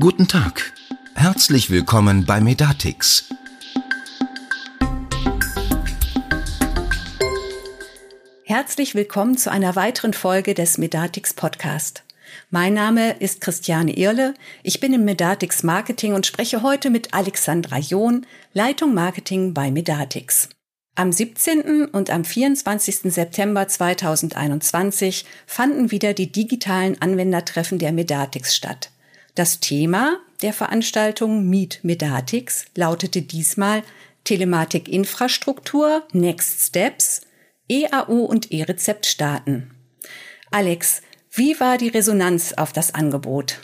Guten Tag. Herzlich willkommen bei Medatix. Herzlich willkommen zu einer weiteren Folge des Medatix Podcast. Mein Name ist Christiane Irle. Ich bin im Medatix Marketing und spreche heute mit Alexandra John, Leitung Marketing bei Medatix. Am 17. und am 24. September 2021 fanden wieder die digitalen Anwendertreffen der Medatix statt. Das Thema der Veranstaltung Meet Medatix lautete diesmal Telematik-Infrastruktur, Next Steps, EAU und E-Rezept starten. Alex, wie war die Resonanz auf das Angebot?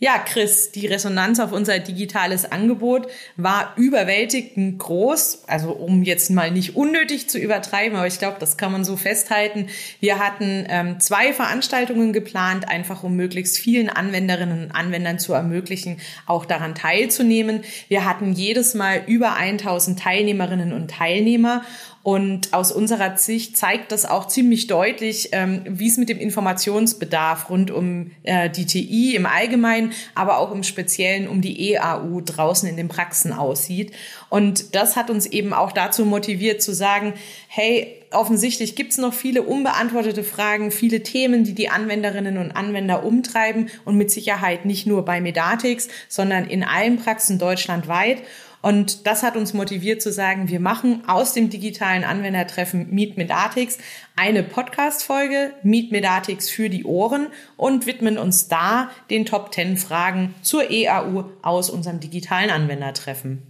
Ja, Chris, die Resonanz auf unser digitales Angebot war überwältigend groß. Also um jetzt mal nicht unnötig zu übertreiben, aber ich glaube, das kann man so festhalten. Wir hatten ähm, zwei Veranstaltungen geplant, einfach um möglichst vielen Anwenderinnen und Anwendern zu ermöglichen, auch daran teilzunehmen. Wir hatten jedes Mal über 1000 Teilnehmerinnen und Teilnehmer und aus unserer Sicht zeigt das auch ziemlich deutlich, ähm, wie es mit dem Informationsbedarf rund um äh, die TI im Allgemeinen, aber auch im Speziellen um die EAU draußen in den Praxen aussieht. Und das hat uns eben auch dazu motiviert zu sagen, hey, offensichtlich gibt es noch viele unbeantwortete Fragen, viele Themen, die die Anwenderinnen und Anwender umtreiben und mit Sicherheit nicht nur bei Medatix, sondern in allen Praxen deutschlandweit. Und das hat uns motiviert zu sagen, wir machen aus dem digitalen Anwendertreffen Meet Medatix eine Podcast-Folge, Meet Medatix für die Ohren und widmen uns da den Top 10 Fragen zur EAU aus unserem digitalen Anwendertreffen.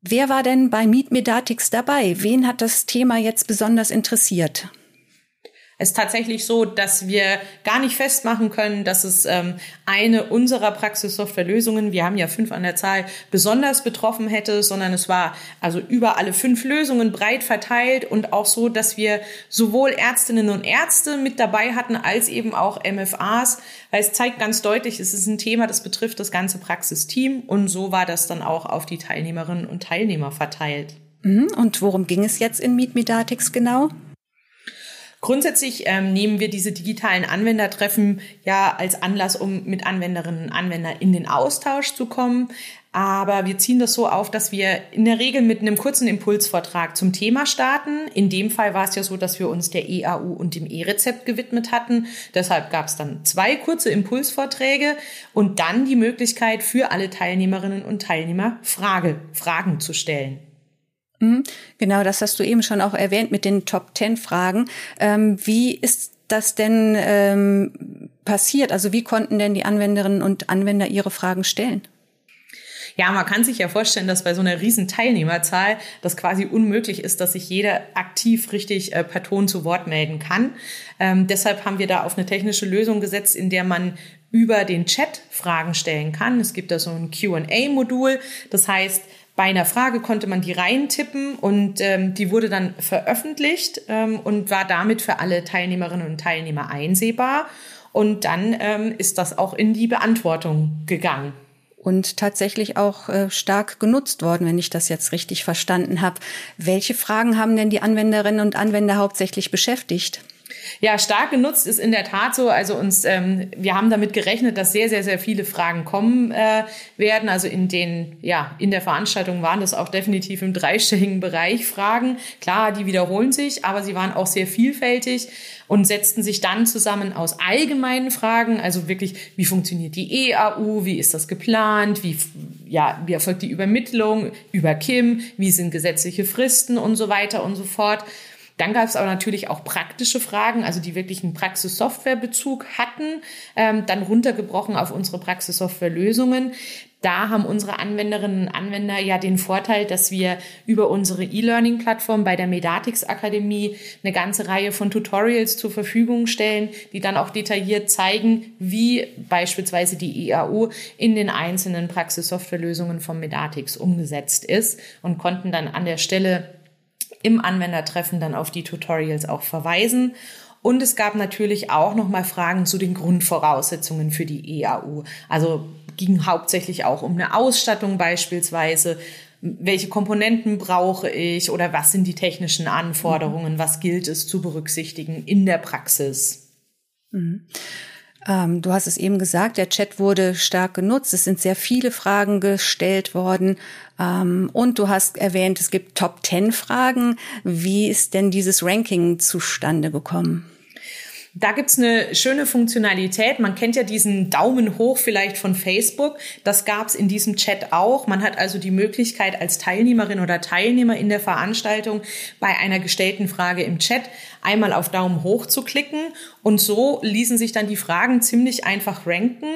Wer war denn bei Meet Medatix dabei? Wen hat das Thema jetzt besonders interessiert? Es ist tatsächlich so, dass wir gar nicht festmachen können, dass es ähm, eine unserer Praxissoftwarelösungen, wir haben ja fünf an der Zahl, besonders betroffen hätte, sondern es war also über alle fünf Lösungen breit verteilt und auch so, dass wir sowohl Ärztinnen und Ärzte mit dabei hatten, als eben auch MFAs, weil es zeigt ganz deutlich, es ist ein Thema, das betrifft das ganze Praxisteam und so war das dann auch auf die Teilnehmerinnen und Teilnehmer verteilt. Mhm. Und worum ging es jetzt in Meet Medatix genau? Grundsätzlich ähm, nehmen wir diese digitalen Anwendertreffen ja als Anlass, um mit Anwenderinnen und Anwendern in den Austausch zu kommen. Aber wir ziehen das so auf, dass wir in der Regel mit einem kurzen Impulsvortrag zum Thema starten. In dem Fall war es ja so, dass wir uns der EAU und dem E-Rezept gewidmet hatten. Deshalb gab es dann zwei kurze Impulsvorträge und dann die Möglichkeit für alle Teilnehmerinnen und Teilnehmer Frage, Fragen zu stellen. Genau, das hast du eben schon auch erwähnt mit den Top Ten Fragen. Ähm, wie ist das denn ähm, passiert? Also wie konnten denn die Anwenderinnen und Anwender ihre Fragen stellen? Ja, man kann sich ja vorstellen, dass bei so einer riesen Teilnehmerzahl das quasi unmöglich ist, dass sich jeder aktiv richtig äh, per Ton zu Wort melden kann. Ähm, deshalb haben wir da auf eine technische Lösung gesetzt, in der man über den Chat Fragen stellen kann. Es gibt da so ein Q&A-Modul. Das heißt, bei einer Frage konnte man die reintippen und ähm, die wurde dann veröffentlicht ähm, und war damit für alle Teilnehmerinnen und Teilnehmer einsehbar. Und dann ähm, ist das auch in die Beantwortung gegangen. Und tatsächlich auch äh, stark genutzt worden, wenn ich das jetzt richtig verstanden habe. Welche Fragen haben denn die Anwenderinnen und Anwender hauptsächlich beschäftigt? Ja, stark genutzt ist in der Tat so. Also uns, ähm, wir haben damit gerechnet, dass sehr, sehr, sehr viele Fragen kommen äh, werden. Also in den, ja, in der Veranstaltung waren das auch definitiv im dreistelligen Bereich Fragen. Klar, die wiederholen sich, aber sie waren auch sehr vielfältig und setzten sich dann zusammen aus allgemeinen Fragen, also wirklich, wie funktioniert die EAU, wie ist das geplant, wie, ja, wie erfolgt die Übermittlung über KIM, wie sind gesetzliche Fristen und so weiter und so fort. Dann gab es aber natürlich auch praktische Fragen, also die wirklich einen Praxissoftwarebezug hatten, ähm, dann runtergebrochen auf unsere Praxissoftwarelösungen. Da haben unsere Anwenderinnen und Anwender ja den Vorteil, dass wir über unsere E-Learning-Plattform bei der Medatix Akademie eine ganze Reihe von Tutorials zur Verfügung stellen, die dann auch detailliert zeigen, wie beispielsweise die EAU in den einzelnen Praxissoftwarelösungen von Medatix umgesetzt ist und konnten dann an der Stelle im Anwendertreffen dann auf die Tutorials auch verweisen. Und es gab natürlich auch noch mal Fragen zu den Grundvoraussetzungen für die EAU. Also ging hauptsächlich auch um eine Ausstattung beispielsweise. Welche Komponenten brauche ich oder was sind die technischen Anforderungen? Was gilt es zu berücksichtigen in der Praxis? Mhm. Ähm, du hast es eben gesagt, der Chat wurde stark genutzt. Es sind sehr viele Fragen gestellt worden. Ähm, und du hast erwähnt, es gibt Top 10 Fragen. Wie ist denn dieses Ranking zustande gekommen? Da gibt's eine schöne Funktionalität. Man kennt ja diesen Daumen hoch vielleicht von Facebook. Das gab's in diesem Chat auch. Man hat also die Möglichkeit, als Teilnehmerin oder Teilnehmer in der Veranstaltung bei einer gestellten Frage im Chat einmal auf Daumen hoch zu klicken. Und so ließen sich dann die Fragen ziemlich einfach ranken.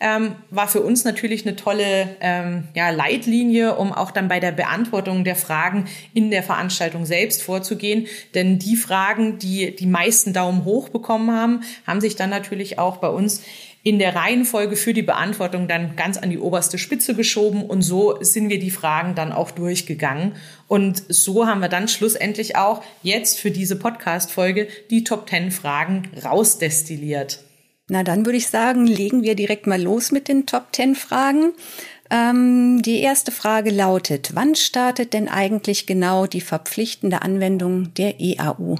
Ähm, war für uns natürlich eine tolle ähm, ja, Leitlinie, um auch dann bei der Beantwortung der Fragen in der Veranstaltung selbst vorzugehen. Denn die Fragen, die die meisten Daumen hoch bekommen haben, haben sich dann natürlich auch bei uns in der Reihenfolge für die Beantwortung dann ganz an die oberste Spitze geschoben und so sind wir die Fragen dann auch durchgegangen. Und so haben wir dann schlussendlich auch jetzt für diese Podcast-Folge die Top 10 Fragen rausdestilliert. Na, dann würde ich sagen, legen wir direkt mal los mit den Top 10 Fragen. Ähm, die erste Frage lautet, wann startet denn eigentlich genau die verpflichtende Anwendung der EAU?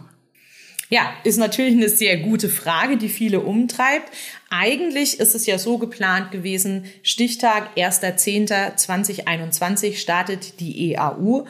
Ja, ist natürlich eine sehr gute Frage, die viele umtreibt. Eigentlich ist es ja so geplant gewesen, Stichtag 1.10.2021 startet die EAU.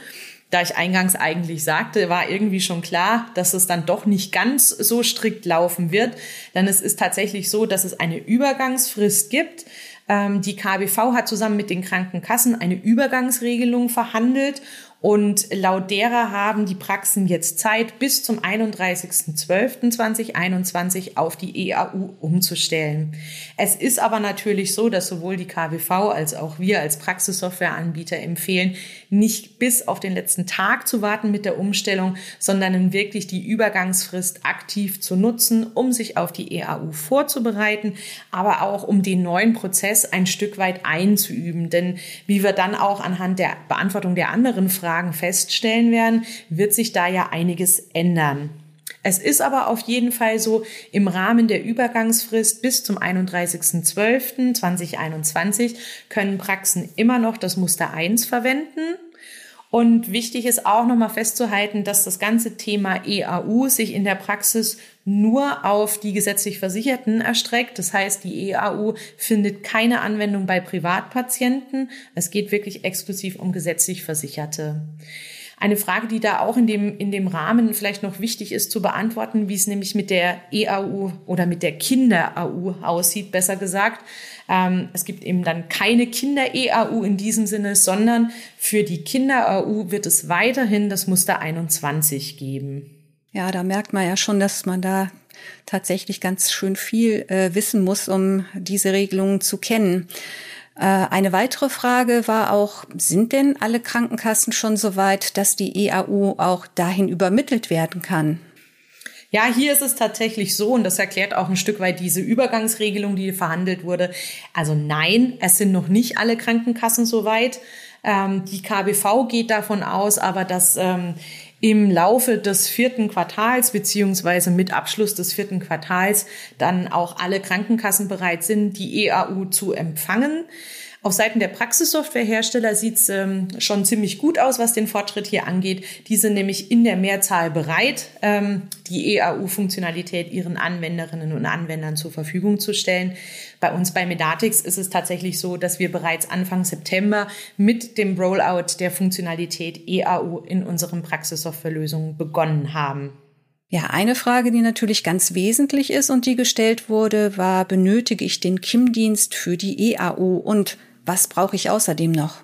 Da ich eingangs eigentlich sagte, war irgendwie schon klar, dass es dann doch nicht ganz so strikt laufen wird. Denn es ist tatsächlich so, dass es eine Übergangsfrist gibt. Ähm, die KBV hat zusammen mit den Krankenkassen eine Übergangsregelung verhandelt und laut derer haben die Praxen jetzt Zeit, bis zum 31.12.2021 auf die EAU umzustellen. Es ist aber natürlich so, dass sowohl die KWV als auch wir als Praxissoftwareanbieter empfehlen, nicht bis auf den letzten Tag zu warten mit der Umstellung, sondern wirklich die Übergangsfrist aktiv zu nutzen, um sich auf die EAU vorzubereiten, aber auch um den neuen Prozess ein Stück weit einzuüben. Denn wie wir dann auch anhand der Beantwortung der anderen Fragen Fragen feststellen werden, wird sich da ja einiges ändern. Es ist aber auf jeden Fall so, im Rahmen der Übergangsfrist bis zum 31.12.2021 können Praxen immer noch das Muster 1 verwenden. Und wichtig ist auch nochmal festzuhalten, dass das ganze Thema EAU sich in der Praxis nur auf die gesetzlich Versicherten erstreckt. Das heißt, die EAU findet keine Anwendung bei Privatpatienten. Es geht wirklich exklusiv um gesetzlich Versicherte. Eine Frage, die da auch in dem, in dem Rahmen vielleicht noch wichtig ist zu beantworten, wie es nämlich mit der EAU oder mit der Kinder-AU aussieht, besser gesagt. Ähm, es gibt eben dann keine Kinder-EAU in diesem Sinne, sondern für die Kinder-AU wird es weiterhin das Muster 21 geben. Ja, da merkt man ja schon, dass man da tatsächlich ganz schön viel äh, wissen muss, um diese Regelungen zu kennen. Äh, eine weitere Frage war auch, sind denn alle Krankenkassen schon so weit, dass die EAU auch dahin übermittelt werden kann? Ja, hier ist es tatsächlich so, und das erklärt auch ein Stück weit diese Übergangsregelung, die verhandelt wurde. Also nein, es sind noch nicht alle Krankenkassen so weit. Ähm, die KBV geht davon aus, aber dass ähm, im Laufe des vierten Quartals beziehungsweise mit Abschluss des vierten Quartals dann auch alle Krankenkassen bereit sind, die EAU zu empfangen. Auf Seiten der Praxissoftwarehersteller sieht es ähm, schon ziemlich gut aus, was den Fortschritt hier angeht. Die sind nämlich in der Mehrzahl bereit, ähm, die EAU-Funktionalität ihren Anwenderinnen und Anwendern zur Verfügung zu stellen. Bei uns bei Medatix ist es tatsächlich so, dass wir bereits Anfang September mit dem Rollout der Funktionalität EAU in unseren Praxissoftwarelösungen begonnen haben. Ja, eine Frage, die natürlich ganz wesentlich ist und die gestellt wurde, war, benötige ich den KIM-Dienst für die EAU und was brauche ich außerdem noch?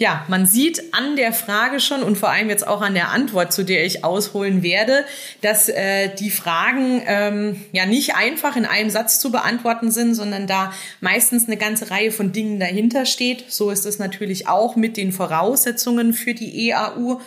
Ja, man sieht an der Frage schon und vor allem jetzt auch an der Antwort, zu der ich ausholen werde, dass äh, die Fragen ähm, ja nicht einfach in einem Satz zu beantworten sind, sondern da meistens eine ganze Reihe von Dingen dahinter steht. So ist es natürlich auch mit den Voraussetzungen für die EAU.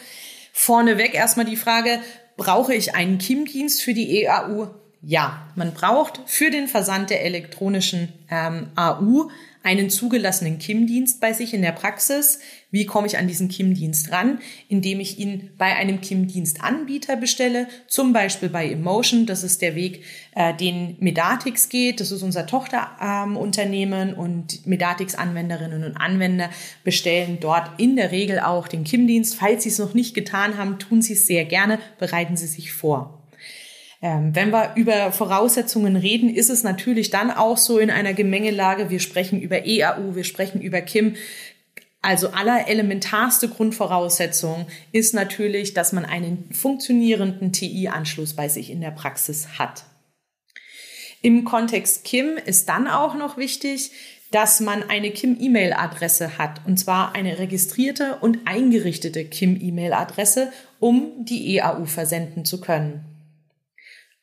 Vorneweg erstmal die Frage, brauche ich einen KIM-Dienst für die EAU? Ja, man braucht für den Versand der elektronischen ähm, AU einen zugelassenen KIM-Dienst bei sich in der Praxis. Wie komme ich an diesen KIM-Dienst ran? Indem ich ihn bei einem KIM-Dienstanbieter bestelle, zum Beispiel bei Emotion. Das ist der Weg, äh, den Medatix geht. Das ist unser Tochterunternehmen ähm, und Medatix-Anwenderinnen und Anwender bestellen dort in der Regel auch den KIM-Dienst. Falls Sie es noch nicht getan haben, tun Sie es sehr gerne, bereiten Sie sich vor. Ähm, wenn wir über Voraussetzungen reden, ist es natürlich dann auch so in einer Gemengelage, wir sprechen über EAU, wir sprechen über KIM, also aller elementarste Grundvoraussetzung ist natürlich, dass man einen funktionierenden TI-Anschluss bei sich in der Praxis hat. Im Kontext KIM ist dann auch noch wichtig, dass man eine KIM-E-Mail-Adresse hat, und zwar eine registrierte und eingerichtete KIM-E-Mail-Adresse, um die EAU versenden zu können.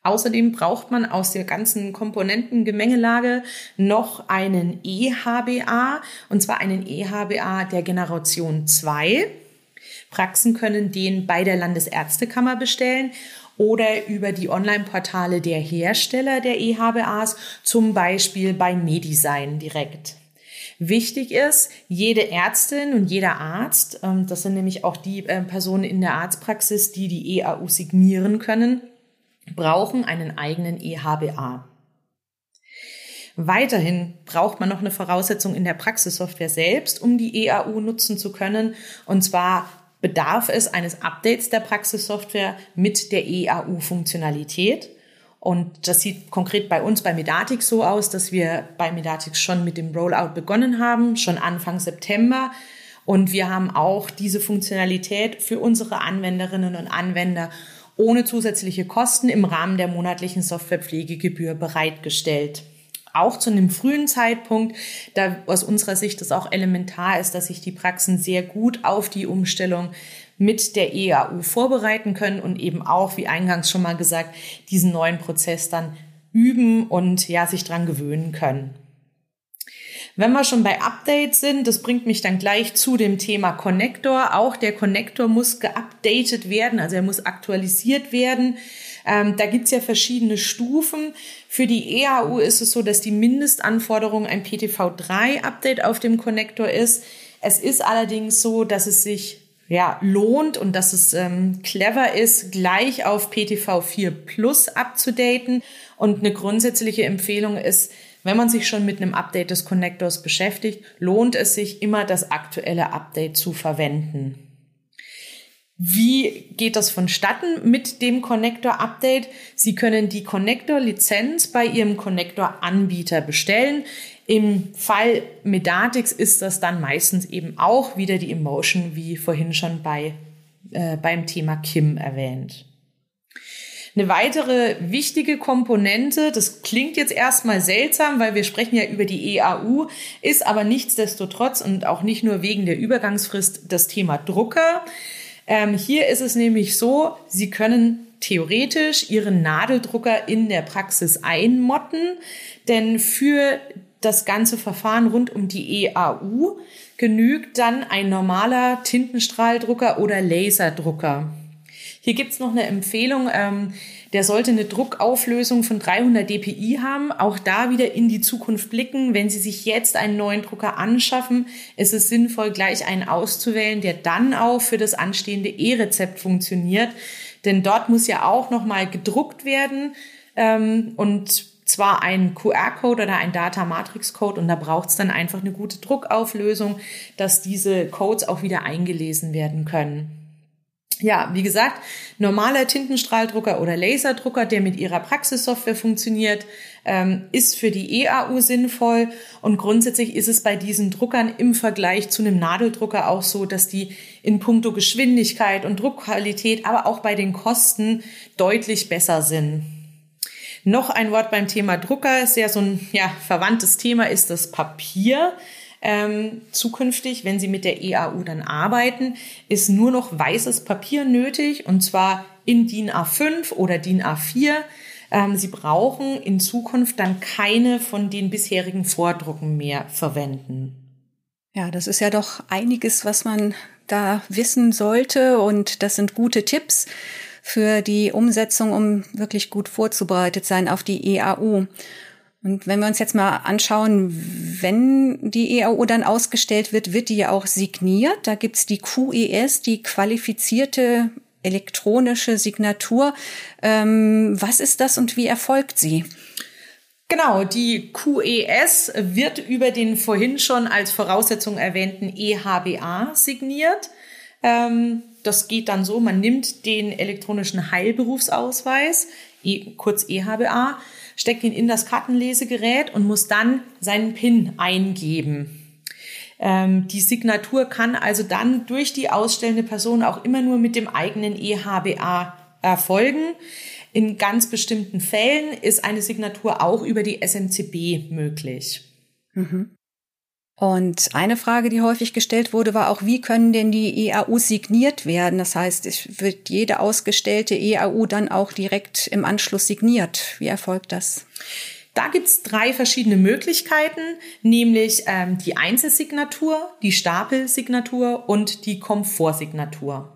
Außerdem braucht man aus der ganzen Komponentengemengelage noch einen EHBA, und zwar einen EHBA der Generation 2. Praxen können den bei der Landesärztekammer bestellen oder über die Online-Portale der Hersteller der EHBAs, zum Beispiel bei Medisign direkt. Wichtig ist, jede Ärztin und jeder Arzt, ähm, das sind nämlich auch die äh, Personen in der Arztpraxis, die die EAU signieren können, brauchen einen eigenen EHBA. Weiterhin braucht man noch eine Voraussetzung in der Praxissoftware selbst, um die EAU nutzen zu können. Und zwar bedarf es eines Updates der Praxissoftware mit der EAU-Funktionalität. Und das sieht konkret bei uns bei Medatix so aus, dass wir bei Medatix schon mit dem Rollout begonnen haben, schon Anfang September. Und wir haben auch diese Funktionalität für unsere Anwenderinnen und Anwender ohne zusätzliche Kosten im Rahmen der monatlichen Softwarepflegegebühr bereitgestellt. Auch zu einem frühen Zeitpunkt, da aus unserer Sicht das auch elementar ist, dass sich die Praxen sehr gut auf die Umstellung mit der EAU vorbereiten können und eben auch, wie eingangs schon mal gesagt, diesen neuen Prozess dann üben und ja, sich dran gewöhnen können. Wenn wir schon bei Updates sind, das bringt mich dann gleich zu dem Thema Connector. Auch der Connector muss geupdatet werden, also er muss aktualisiert werden. Ähm, da gibt's ja verschiedene Stufen. Für die EAU ist es so, dass die Mindestanforderung ein PTV3-Update auf dem Connector ist. Es ist allerdings so, dass es sich ja, lohnt und dass es ähm, clever ist, gleich auf PTV 4 Plus abzudaten. Und eine grundsätzliche Empfehlung ist, wenn man sich schon mit einem Update des Connectors beschäftigt, lohnt es sich immer, das aktuelle Update zu verwenden. Wie geht das vonstatten mit dem Connector-Update? Sie können die Connector-Lizenz bei Ihrem Connector-Anbieter bestellen. Im Fall Medatix ist das dann meistens eben auch wieder die Emotion, wie vorhin schon bei, äh, beim Thema Kim erwähnt. Eine weitere wichtige Komponente, das klingt jetzt erstmal seltsam, weil wir sprechen ja über die EAU, ist aber nichtsdestotrotz und auch nicht nur wegen der Übergangsfrist das Thema Drucker. Ähm, hier ist es nämlich so, Sie können theoretisch Ihren Nadeldrucker in der Praxis einmotten, denn für das ganze Verfahren rund um die EAU genügt dann ein normaler Tintenstrahldrucker oder Laserdrucker. Hier gibt's noch eine Empfehlung. Ähm, der sollte eine Druckauflösung von 300 dpi haben. Auch da wieder in die Zukunft blicken. Wenn Sie sich jetzt einen neuen Drucker anschaffen, ist es sinnvoll, gleich einen auszuwählen, der dann auch für das anstehende E-Rezept funktioniert. Denn dort muss ja auch nochmal gedruckt werden. Ähm, und zwar ein QR-Code oder ein Data-Matrix-Code und da braucht es dann einfach eine gute Druckauflösung, dass diese Codes auch wieder eingelesen werden können. Ja, wie gesagt, normaler Tintenstrahldrucker oder Laserdrucker, der mit ihrer Praxissoftware funktioniert, ähm, ist für die EAU sinnvoll. Und grundsätzlich ist es bei diesen Druckern im Vergleich zu einem Nadeldrucker auch so, dass die in puncto Geschwindigkeit und Druckqualität, aber auch bei den Kosten deutlich besser sind. Noch ein Wort beim Thema Drucker, ja so ein ja, verwandtes Thema, ist das Papier ähm, zukünftig, wenn Sie mit der EAU dann arbeiten, ist nur noch weißes Papier nötig und zwar in DIN A5 oder DIN A4. Ähm, Sie brauchen in Zukunft dann keine von den bisherigen Vordrucken mehr verwenden. Ja, das ist ja doch einiges, was man da wissen sollte und das sind gute Tipps für die Umsetzung, um wirklich gut vorzubereitet sein auf die EAU. Und wenn wir uns jetzt mal anschauen, wenn die EAU dann ausgestellt wird, wird die ja auch signiert. Da gibt's die QES, die qualifizierte elektronische Signatur. Ähm, was ist das und wie erfolgt sie? Genau, die QES wird über den vorhin schon als Voraussetzung erwähnten EHBA signiert. Ähm, das geht dann so, man nimmt den elektronischen Heilberufsausweis, e, kurz EHBA, steckt ihn in das Kartenlesegerät und muss dann seinen PIN eingeben. Ähm, die Signatur kann also dann durch die ausstellende Person auch immer nur mit dem eigenen EHBA erfolgen. In ganz bestimmten Fällen ist eine Signatur auch über die SMCB möglich. Mhm. Und eine Frage, die häufig gestellt wurde, war auch, wie können denn die EAU signiert werden? Das heißt, wird jede ausgestellte EAU dann auch direkt im Anschluss signiert? Wie erfolgt das? Da gibt's drei verschiedene Möglichkeiten, nämlich ähm, die Einzelsignatur, die Stapelsignatur und die Komfortsignatur.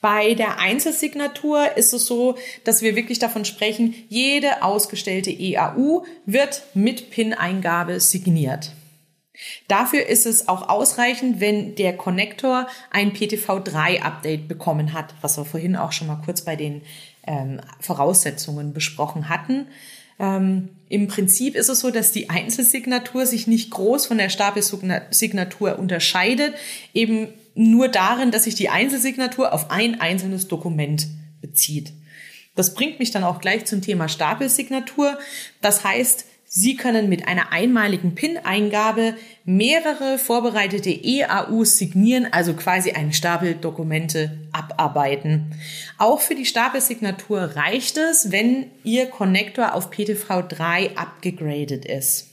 Bei der Einzelsignatur ist es so, dass wir wirklich davon sprechen, jede ausgestellte EAU wird mit PIN-Eingabe signiert. Dafür ist es auch ausreichend, wenn der Konnektor ein PTV3-Update bekommen hat, was wir vorhin auch schon mal kurz bei den ähm, Voraussetzungen besprochen hatten. Ähm, Im Prinzip ist es so, dass die Einzelsignatur sich nicht groß von der Stapelsignatur unterscheidet, eben nur darin, dass sich die Einzelsignatur auf ein einzelnes Dokument bezieht. Das bringt mich dann auch gleich zum Thema Stapelsignatur. Das heißt, Sie können mit einer einmaligen PIN-Eingabe mehrere vorbereitete EAUs signieren, also quasi einen Stapel Dokumente abarbeiten. Auch für die Stapelsignatur reicht es, wenn Ihr Connector auf PTV3 abgegradet ist.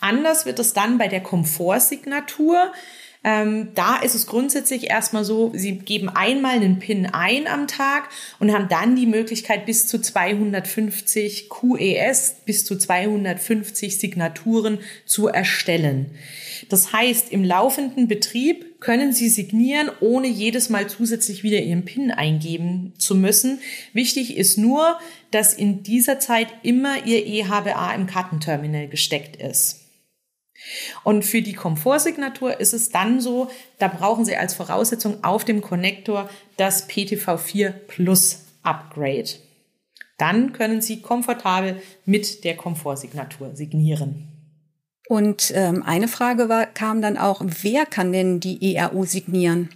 Anders wird es dann bei der Komfortsignatur. Ähm, da ist es grundsätzlich erstmal so, Sie geben einmal einen PIN ein am Tag und haben dann die Möglichkeit, bis zu 250 QES, bis zu 250 Signaturen zu erstellen. Das heißt, im laufenden Betrieb können Sie signieren, ohne jedes Mal zusätzlich wieder Ihren PIN eingeben zu müssen. Wichtig ist nur, dass in dieser Zeit immer Ihr EHBA im Kartenterminal gesteckt ist. Und für die Komfortsignatur ist es dann so, da brauchen Sie als Voraussetzung auf dem Connector das PTV4 Plus Upgrade. Dann können Sie komfortabel mit der Komfortsignatur signieren. Und ähm, eine Frage war, kam dann auch, wer kann denn die ERU signieren?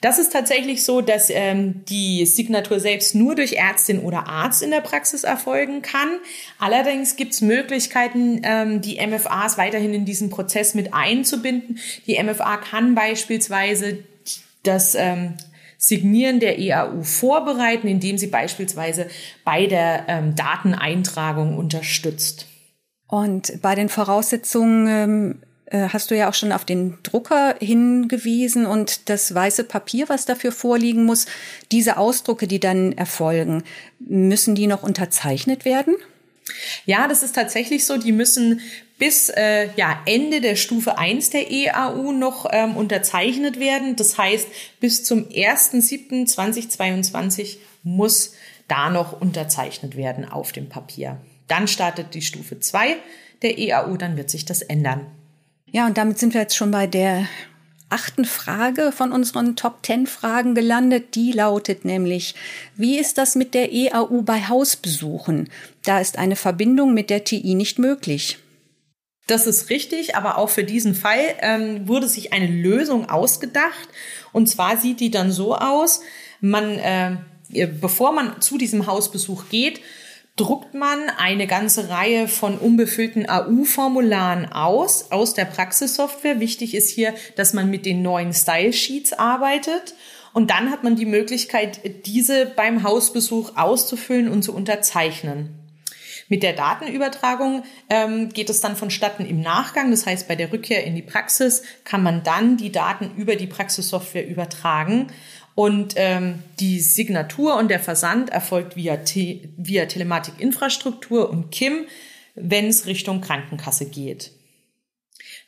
Das ist tatsächlich so, dass ähm, die Signatur selbst nur durch Ärztin oder Arzt in der Praxis erfolgen kann. Allerdings gibt es Möglichkeiten, ähm, die MFAs weiterhin in diesen Prozess mit einzubinden. Die MFA kann beispielsweise das ähm, Signieren der EAU vorbereiten, indem sie beispielsweise bei der ähm, Dateneintragung unterstützt. Und bei den Voraussetzungen ähm, äh, hast du ja auch schon auf den Drucker hingewiesen und das weiße Papier, was dafür vorliegen muss, diese Ausdrucke, die dann erfolgen, müssen die noch unterzeichnet werden? Ja, das ist tatsächlich so. Die müssen bis äh, ja, Ende der Stufe 1 der EAU noch ähm, unterzeichnet werden. Das heißt, bis zum 1.7.2022 muss da noch unterzeichnet werden auf dem Papier. Dann startet die Stufe 2 der EAU, dann wird sich das ändern. Ja, und damit sind wir jetzt schon bei der achten Frage von unseren Top Ten Fragen gelandet. Die lautet nämlich, wie ist das mit der EAU bei Hausbesuchen? Da ist eine Verbindung mit der TI nicht möglich. Das ist richtig, aber auch für diesen Fall ähm, wurde sich eine Lösung ausgedacht. Und zwar sieht die dann so aus, man, äh, bevor man zu diesem Hausbesuch geht, druckt man eine ganze Reihe von unbefüllten AU-Formularen aus, aus der Praxissoftware. Wichtig ist hier, dass man mit den neuen Style Sheets arbeitet. Und dann hat man die Möglichkeit, diese beim Hausbesuch auszufüllen und zu unterzeichnen. Mit der Datenübertragung ähm, geht es dann vonstatten im Nachgang. Das heißt, bei der Rückkehr in die Praxis kann man dann die Daten über die Praxissoftware übertragen. Und ähm, die Signatur und der Versand erfolgt via, Te via Telematikinfrastruktur und KIM, wenn es Richtung Krankenkasse geht.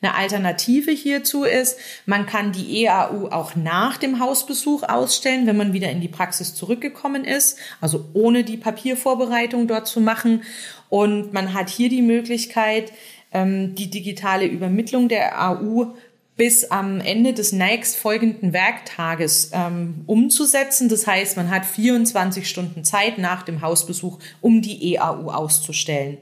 Eine Alternative hierzu ist, man kann die EAU auch nach dem Hausbesuch ausstellen, wenn man wieder in die Praxis zurückgekommen ist, also ohne die Papiervorbereitung dort zu machen. Und man hat hier die Möglichkeit, ähm, die digitale Übermittlung der AU bis am Ende des nächstfolgenden Werktages ähm, umzusetzen. Das heißt, man hat 24 Stunden Zeit nach dem Hausbesuch, um die EAU auszustellen.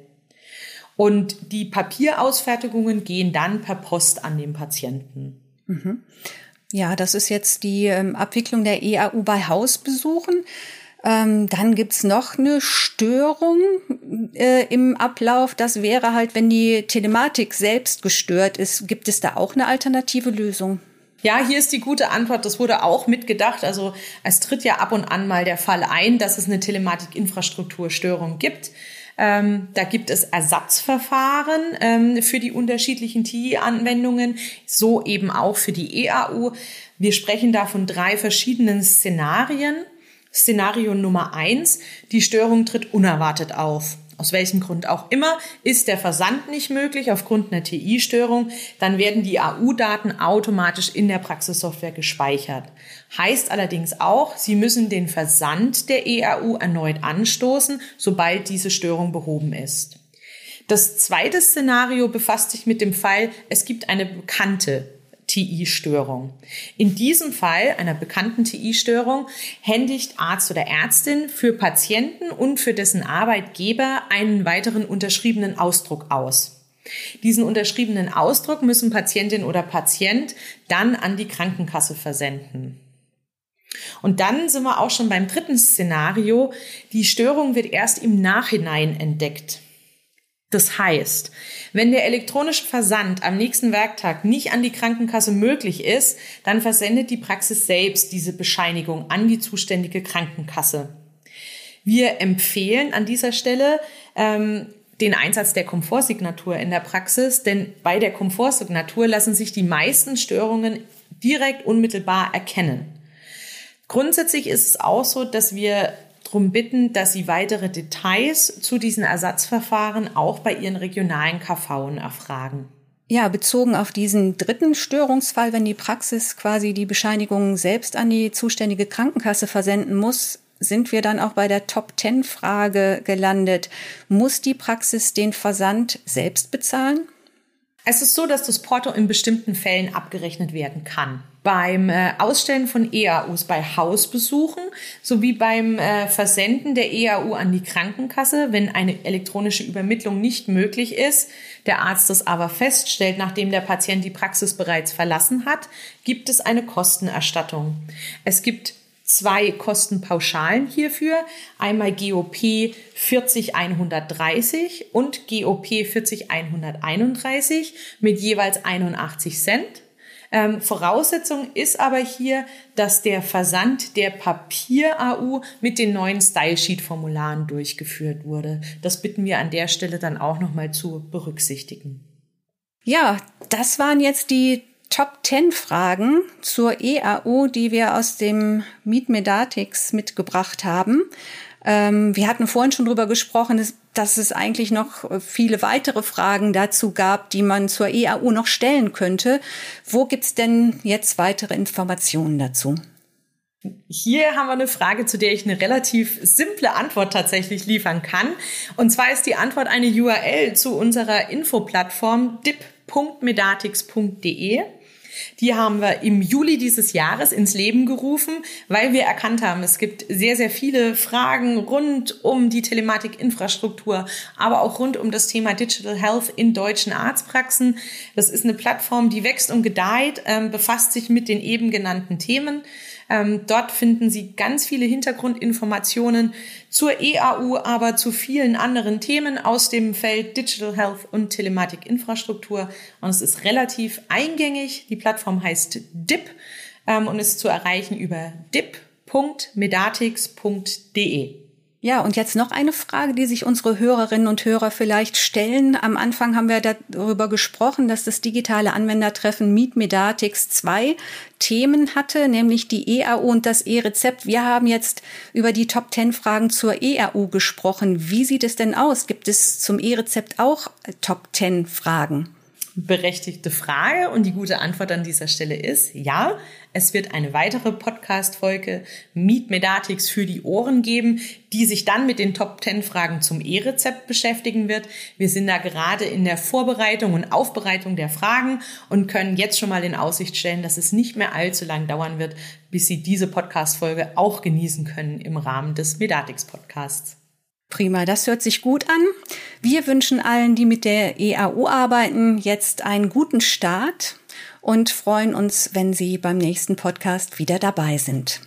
Und die Papierausfertigungen gehen dann per Post an den Patienten. Mhm. Ja, das ist jetzt die ähm, Abwicklung der EAU bei Hausbesuchen. Ähm, dann gibt's noch eine Störung äh, im Ablauf. Das wäre halt, wenn die Telematik selbst gestört ist. Gibt es da auch eine alternative Lösung? Ja, hier ist die gute Antwort. Das wurde auch mitgedacht. Also es tritt ja ab und an mal der Fall ein, dass es eine Telematik-Infrastrukturstörung gibt. Ähm, da gibt es Ersatzverfahren ähm, für die unterschiedlichen TI-Anwendungen, so eben auch für die EAU. Wir sprechen da von drei verschiedenen Szenarien. Szenario Nummer eins, die Störung tritt unerwartet auf. Aus welchem Grund auch immer ist der Versand nicht möglich aufgrund einer TI-Störung, dann werden die AU-Daten automatisch in der Praxissoftware gespeichert. Heißt allerdings auch, Sie müssen den Versand der EAU erneut anstoßen, sobald diese Störung behoben ist. Das zweite Szenario befasst sich mit dem Fall, es gibt eine bekannte TI-Störung. In diesem Fall, einer bekannten TI-Störung, händigt Arzt oder Ärztin für Patienten und für dessen Arbeitgeber einen weiteren unterschriebenen Ausdruck aus. Diesen unterschriebenen Ausdruck müssen Patientin oder Patient dann an die Krankenkasse versenden. Und dann sind wir auch schon beim dritten Szenario. Die Störung wird erst im Nachhinein entdeckt. Das heißt, wenn der elektronische Versand am nächsten Werktag nicht an die Krankenkasse möglich ist, dann versendet die Praxis selbst diese Bescheinigung an die zuständige Krankenkasse. Wir empfehlen an dieser Stelle ähm, den Einsatz der Komfortsignatur in der Praxis, denn bei der Komfortsignatur lassen sich die meisten Störungen direkt unmittelbar erkennen. Grundsätzlich ist es auch so, dass wir darum bitten, dass Sie weitere Details zu diesen Ersatzverfahren auch bei Ihren regionalen KV erfragen. Ja, bezogen auf diesen dritten Störungsfall, wenn die Praxis quasi die Bescheinigung selbst an die zuständige Krankenkasse versenden muss, sind wir dann auch bei der Top-10-Frage gelandet. Muss die Praxis den Versand selbst bezahlen? Es ist so, dass das Porto in bestimmten Fällen abgerechnet werden kann. Beim äh, Ausstellen von EAUs bei Hausbesuchen sowie beim äh, Versenden der EAU an die Krankenkasse, wenn eine elektronische Übermittlung nicht möglich ist, der Arzt das aber feststellt, nachdem der Patient die Praxis bereits verlassen hat, gibt es eine Kostenerstattung. Es gibt zwei Kostenpauschalen hierfür. Einmal GOP 40130 und GOP 40131 mit jeweils 81 Cent. Ähm, Voraussetzung ist aber hier, dass der Versand der Papier-AU mit den neuen Style-Sheet-Formularen durchgeführt wurde. Das bitten wir an der Stelle dann auch nochmal zu berücksichtigen. Ja, das waren jetzt die Top 10 Fragen zur EAU, die wir aus dem Meet Medatics mitgebracht haben. Ähm, wir hatten vorhin schon drüber gesprochen, dass es eigentlich noch viele weitere Fragen dazu gab, die man zur EAU noch stellen könnte. Wo gibt's denn jetzt weitere Informationen dazu? Hier haben wir eine Frage, zu der ich eine relativ simple Antwort tatsächlich liefern kann. Und zwar ist die Antwort eine URL zu unserer Infoplattform dip.medatix.de. Die haben wir im Juli dieses Jahres ins Leben gerufen, weil wir erkannt haben, es gibt sehr, sehr viele Fragen rund um die Telematikinfrastruktur, aber auch rund um das Thema Digital Health in deutschen Arztpraxen. Das ist eine Plattform, die wächst und gedeiht, ähm, befasst sich mit den eben genannten Themen. Ähm, dort finden Sie ganz viele Hintergrundinformationen zur EAU, aber zu vielen anderen Themen aus dem Feld Digital Health und Telematikinfrastruktur. Und es ist relativ eingängig. Die Plattform heißt DIP ähm, und ist zu erreichen über dip.medatix.de. Ja, und jetzt noch eine Frage, die sich unsere Hörerinnen und Hörer vielleicht stellen. Am Anfang haben wir darüber gesprochen, dass das digitale Anwendertreffen Meet Medatix zwei Themen hatte, nämlich die EAU und das E-Rezept. Wir haben jetzt über die Top 10 Fragen zur EAU gesprochen. Wie sieht es denn aus? Gibt es zum E-Rezept auch Top 10 Fragen? Berechtigte Frage und die gute Antwort an dieser Stelle ist ja, es wird eine weitere Podcast-Folge Meet Medatix für die Ohren geben, die sich dann mit den Top 10 Fragen zum E-Rezept beschäftigen wird. Wir sind da gerade in der Vorbereitung und Aufbereitung der Fragen und können jetzt schon mal in Aussicht stellen, dass es nicht mehr allzu lang dauern wird, bis Sie diese Podcast-Folge auch genießen können im Rahmen des Medatix Podcasts. Prima, das hört sich gut an. Wir wünschen allen, die mit der EAU arbeiten, jetzt einen guten Start und freuen uns, wenn Sie beim nächsten Podcast wieder dabei sind.